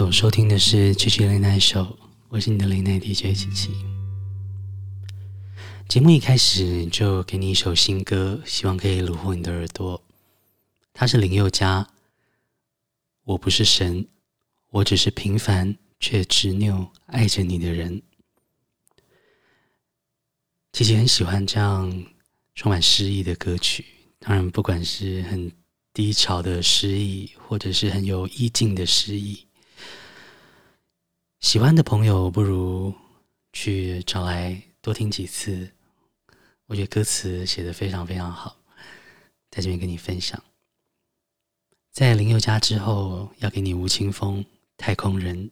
所收听的是《七七零奈手》，我是你的零奈 DJ 七七。节目一开始就给你一首新歌，希望可以虏获你的耳朵。他是林宥嘉，《我不是神》，我只是平凡却执拗爱着你的人。七七很喜欢这样充满诗意的歌曲，当然，不管是很低潮的诗意，或者是很有意境的诗意。喜欢的朋友不如去找来多听几次。我觉得歌词写的非常非常好在这边跟你分享。在林宥嘉之后要给你吴青峰太空人。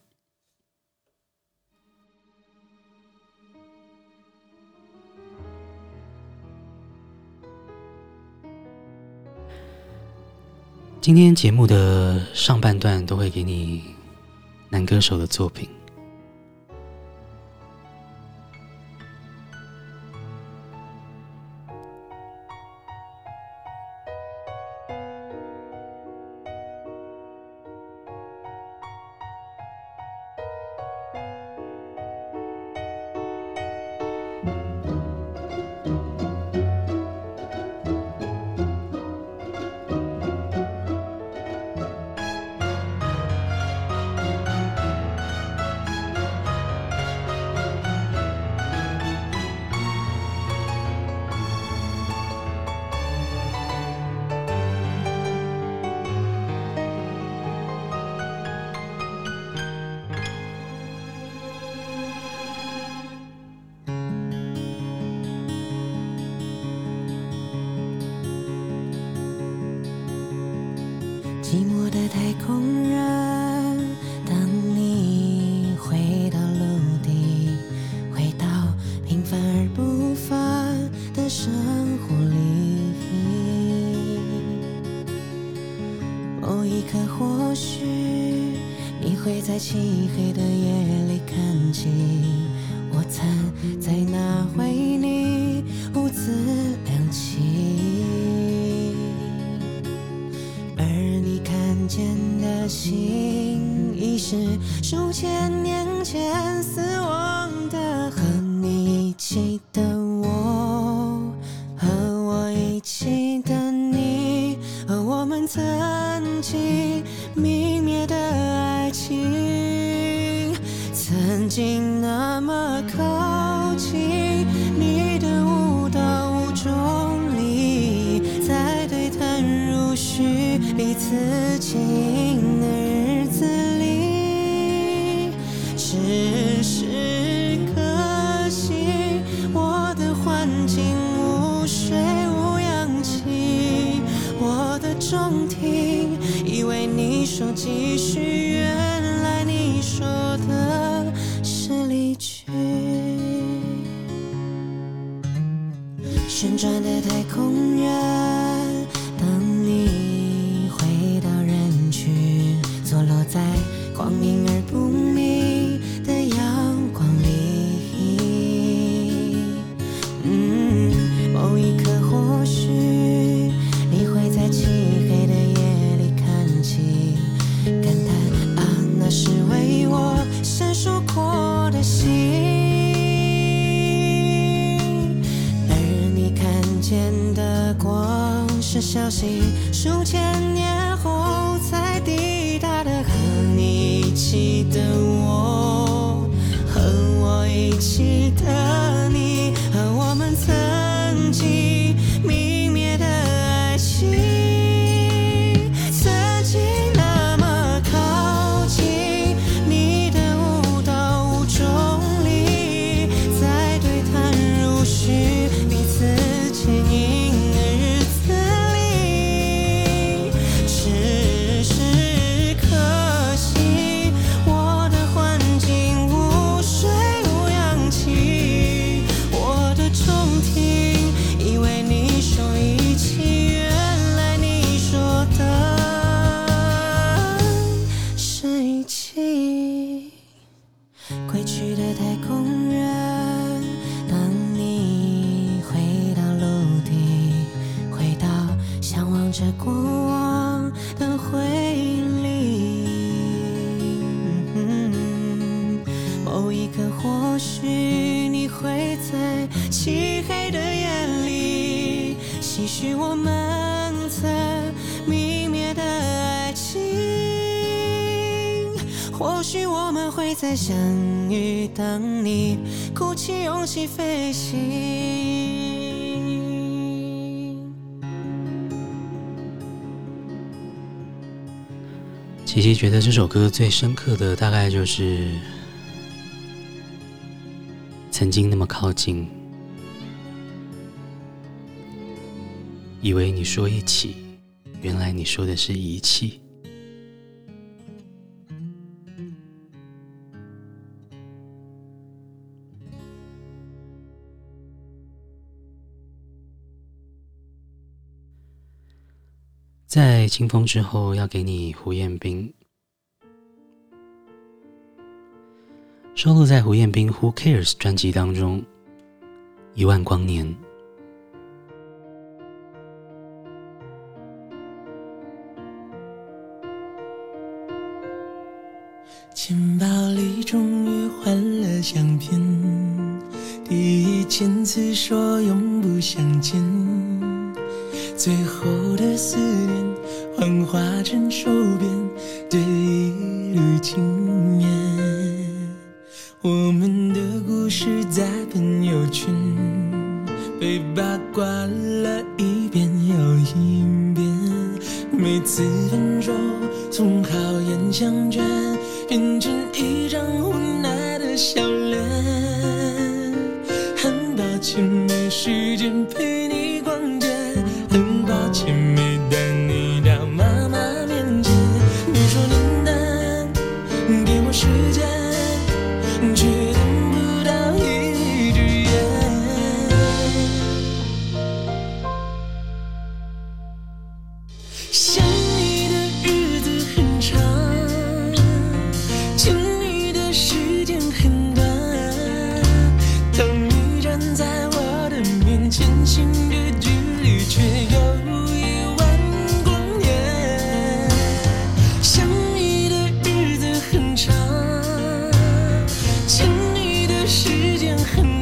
今天节目的上半段都会给你男歌手的作品。风月中听以为你说继续，原来你说的是离去。旋转的太空人。消息，数千在相遇，等你鼓起勇气飞行。琪琪觉得这首歌最深刻的，大概就是曾经那么靠近，以为你说一起，原来你说的是遗弃。在清风之后，要给你胡彦斌，收录在胡彦斌《Who Cares》专辑当中，《一万光年》。钱包里终于换了相片，第一千次说永不相见。最后的思念幻化成手边的一缕青烟，我们的故事在朋友圈被八卦了一遍又一遍，每次分手从好言相劝变成一张无奈的笑。时间很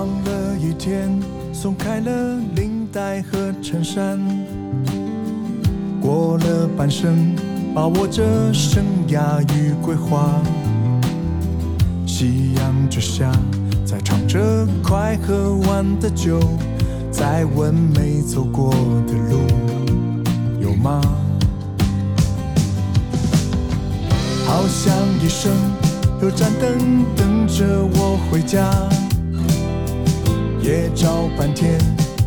忙了一天，松开了领带和衬衫，过了半生，把握着生涯与规划。夕阳之下，在唱着快喝完的酒，在问没走过的路有吗？好像一生有盏灯等着我回家，也找半天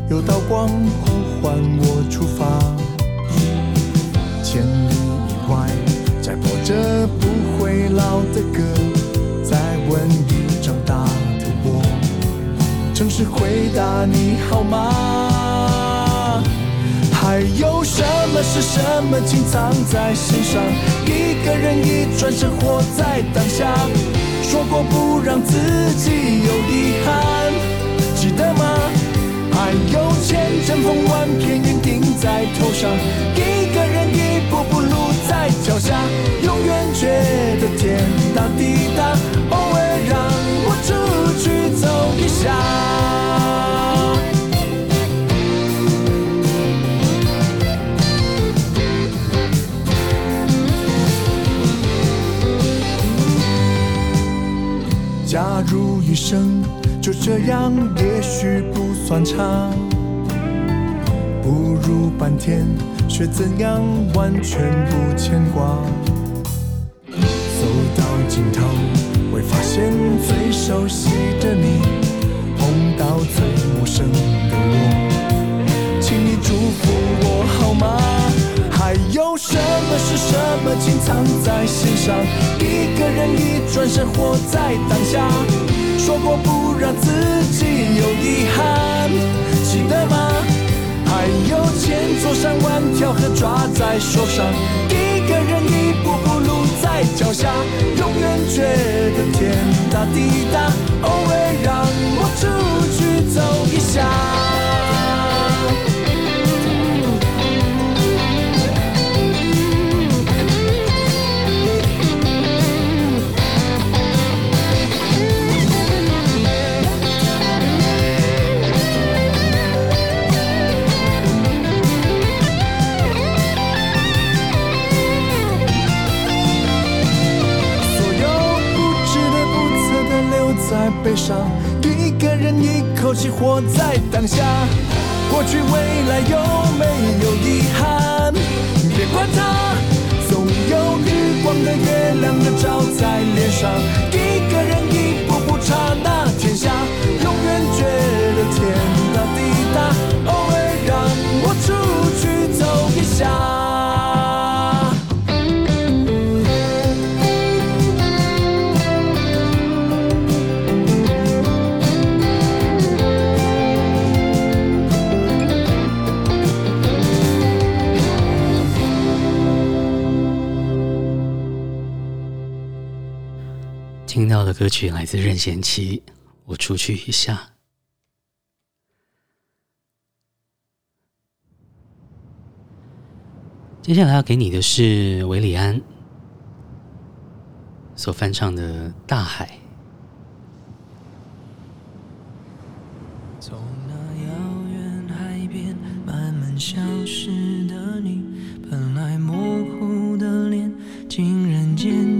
有道光呼唤我出发。千里以外，在播着不会老的歌，在问已长大的我，诚实回答你好吗？还有什么是什么紧藏在心上？一个人一转身活在当下，说过不让自己有遗憾，的吗？还有千阵风万片云顶在头上，一个人一步步路在脚下，永远觉得天大地大，这样，也许不算长，不如半天学怎样完全不牵挂。走到尽头，会发现最熟悉的你，碰到最陌生的我，请你祝福我好吗？还有什么是什么紧藏在心上？一个人一转身活在当下，说过不让自己有遗憾，记得吗？还有千座山万条河抓在手上，一个人一步步路在脚下，永远觉得天大地大，偶尔让我出去走一下。悲伤，一个人一口气活在当下，过去未来有没有遗憾？别管它，总有日光的月亮能照在脸上。一个人一步步刹那天下，永远觉得天大地大，偶尔让我出去走一下。到的歌曲来自任贤齐，我出去一下。接下来要给你的是韦礼安所翻唱的《大海》。从那遥远海边慢慢消失的你，本来模糊的脸，竟然渐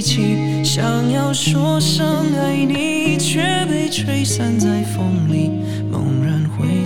想要说声爱你却被吹散在风里猛然回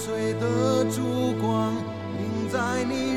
碎的烛光，映在你。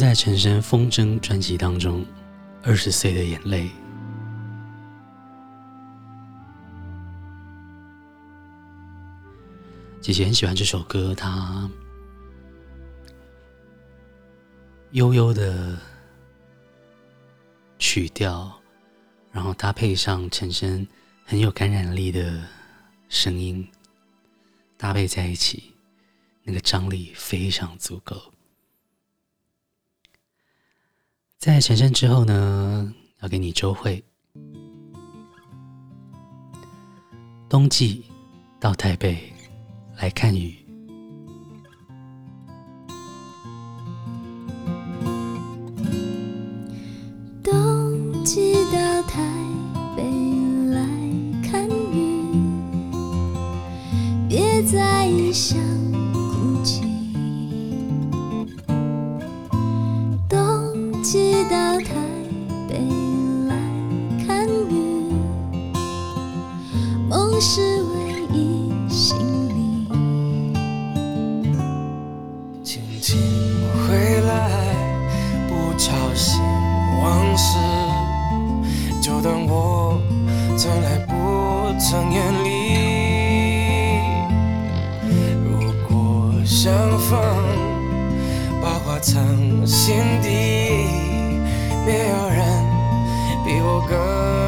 在陈升《风筝》专辑当中。二十岁的眼泪，姐姐很喜欢这首歌，它悠悠的曲调，然后搭配上陈升很有感染力的声音，搭配在一起，那个张力非常足够。在陈昇之后呢，要给你周蕙。冬季到台北来看雨，冬季到台北来看雨，别寄到台北来看雨梦是唯一行李轻轻回来不吵醒往事就当我从来不曾远离如果相逢把话藏心底。girl.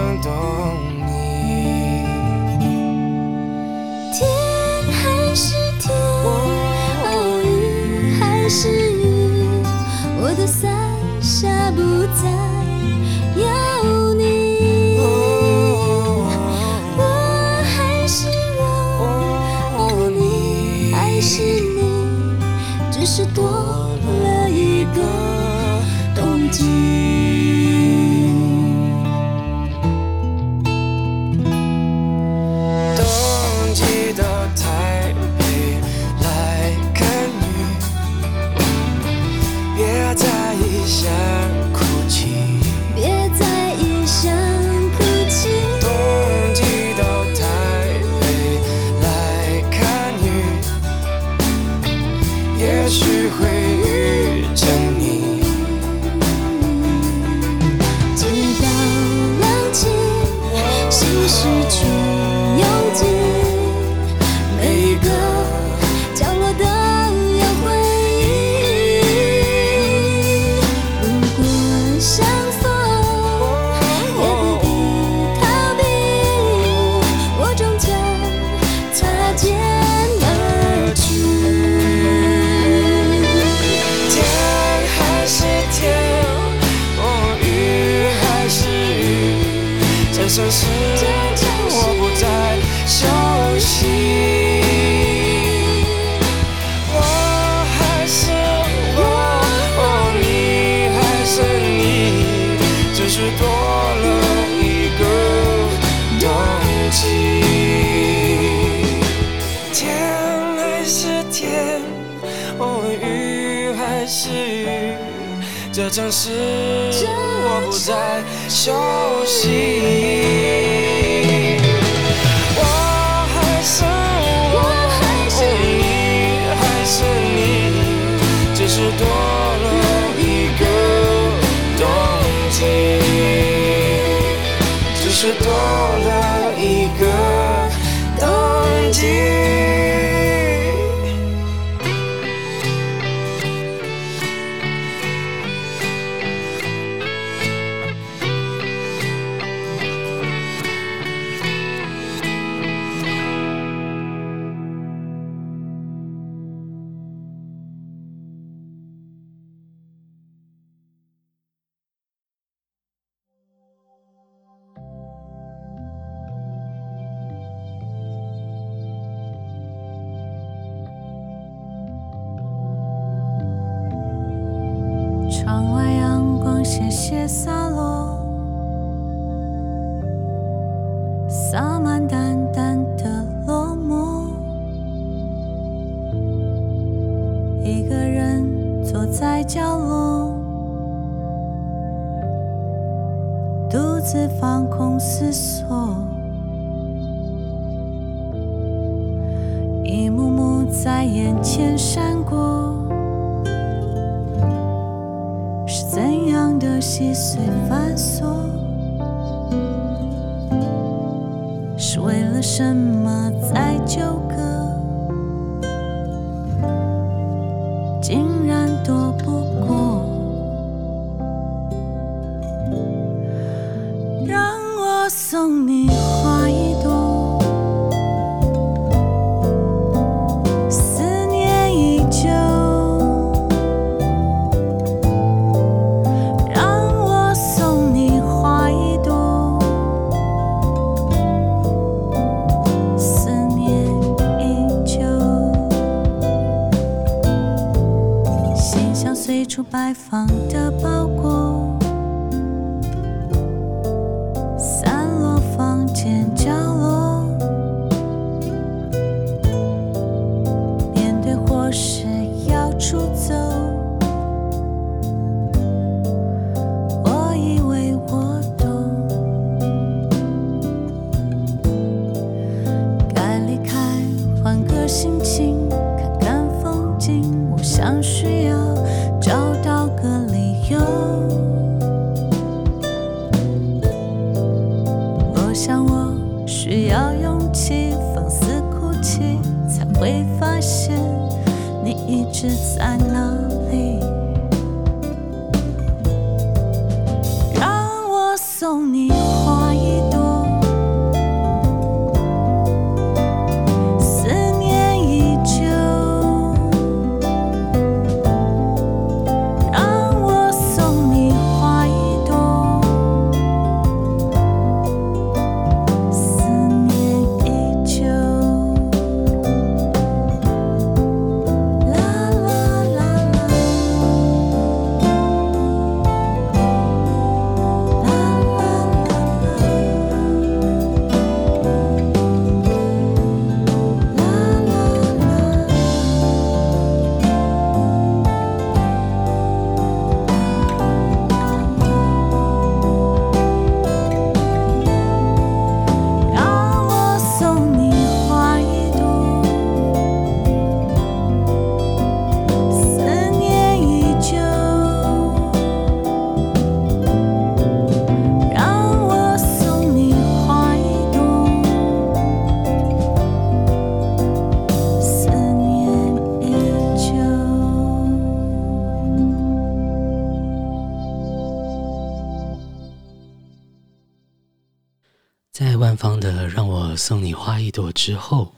之后，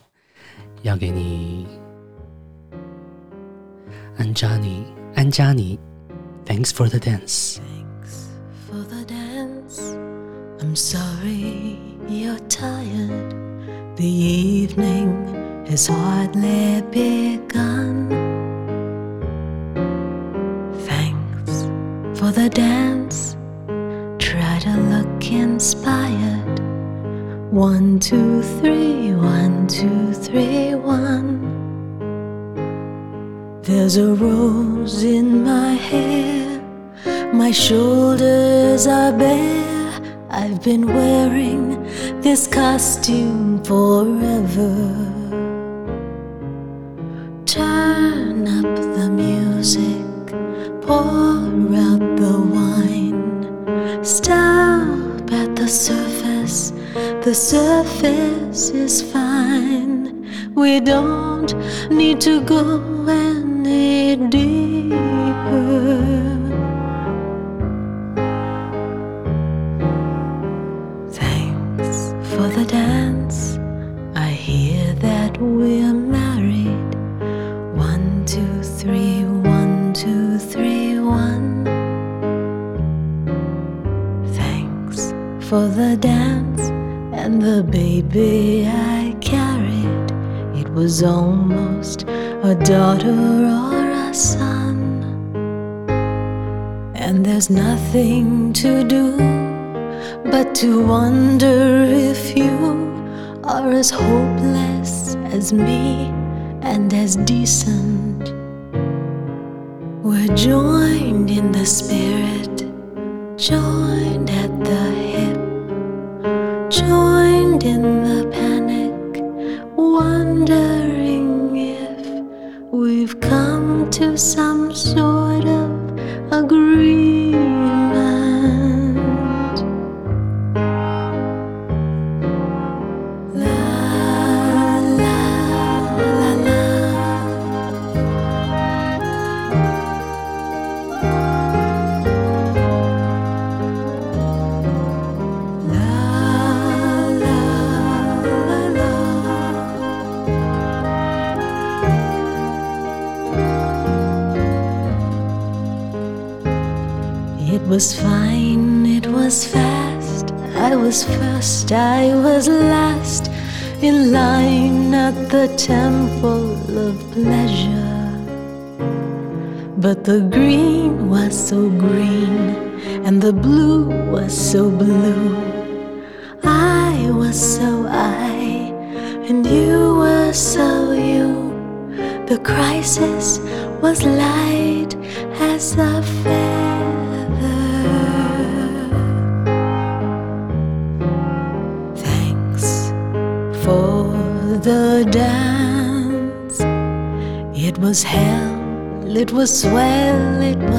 要给你安嘉妮，安嘉妮，Thanks for the dance。Thanks for the dance. I'm sorry you're tired. The evening has hardly begun. Thanks for the dance. Try to look inspired. One, two, three, one, two, three, one. There's a rose in my hair, my shoulders are bare. I've been wearing this costume forever. Turn up the music, pour out the wine, stop at the surface the surface is fine. We don't need to go any deeper. Thanks for the dance. I hear that we're married. One, two, three, one, two, three, one. Thanks for the dance. And the baby I carried, it was almost a daughter or a son. and there's nothing to do but to wonder if you are as hopeless as me and as decent. We're joined in the spirit, joined But the green was so green, and the blue was so blue. I was so I, and you were so you. The crisis was light swell, it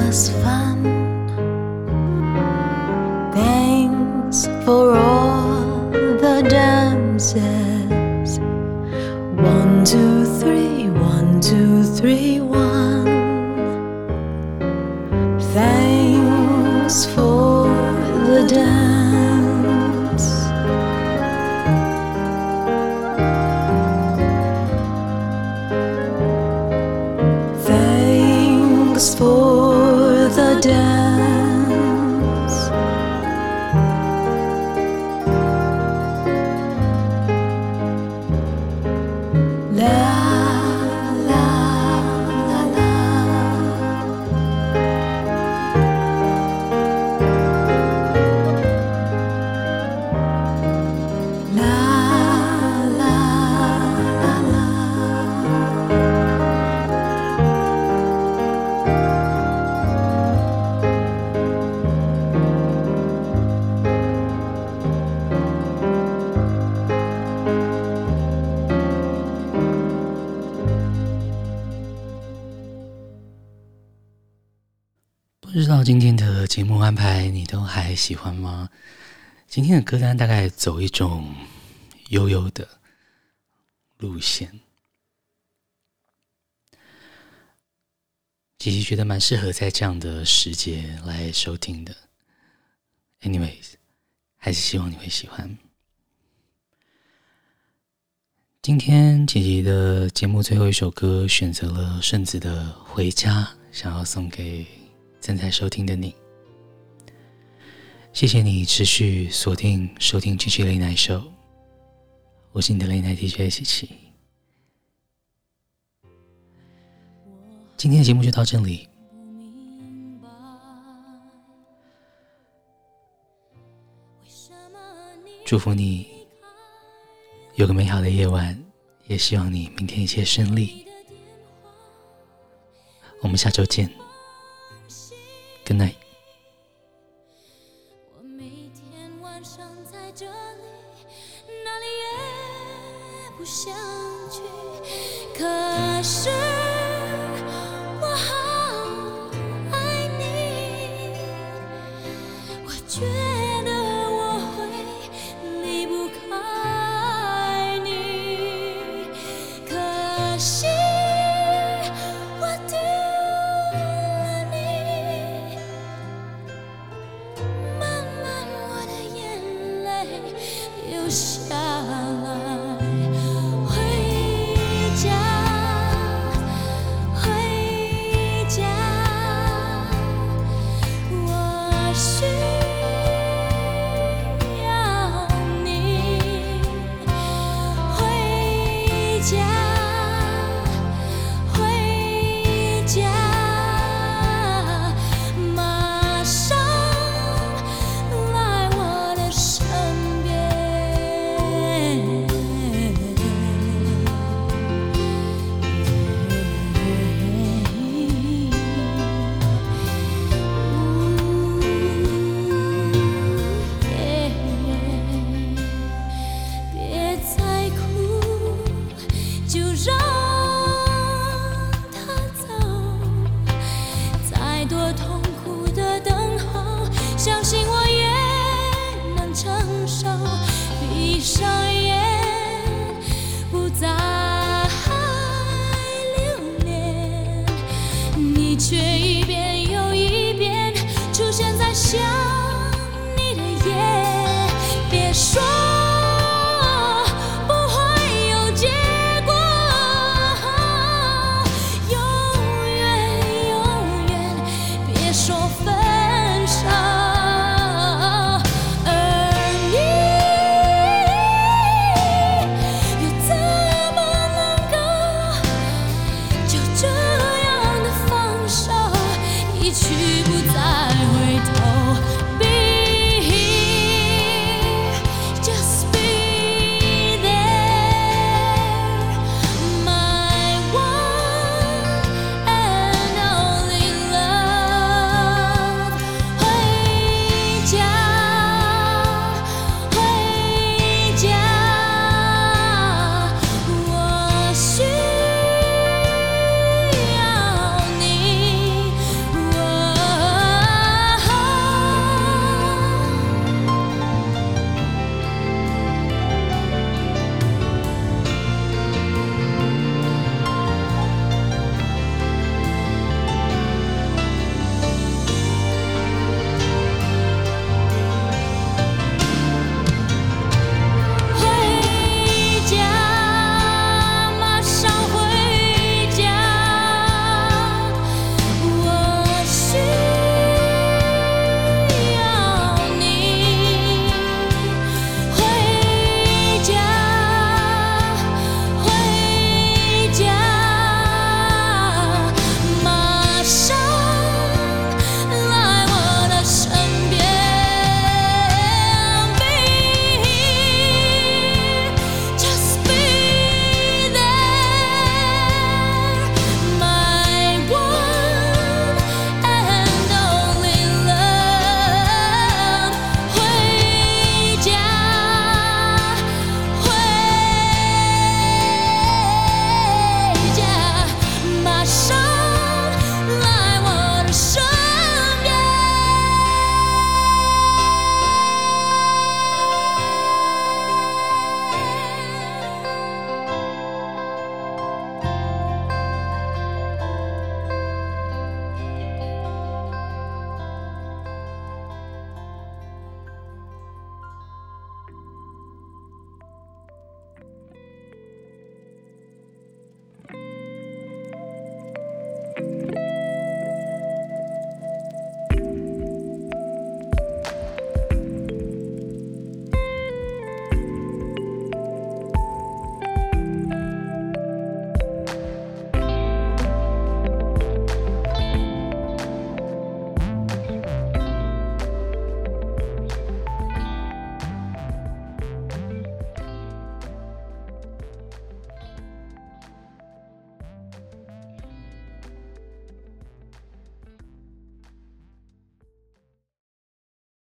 节目安排你都还喜欢吗？今天的歌单大概走一种悠悠的路线，其实觉得蛮适合在这样的时节来收听的。Anyways，还是希望你会喜欢。今天姐姐的节目最后一首歌选择了顺子的《回家》，想要送给正在收听的你。谢谢你持续锁定收听 GG Late Night Show，我是你的 Late Night DJ 琪琪。今天的节目就到这里，祝福你有个美好的夜晚，也希望你明天一切顺利。我们下周见，Good night。相聚可是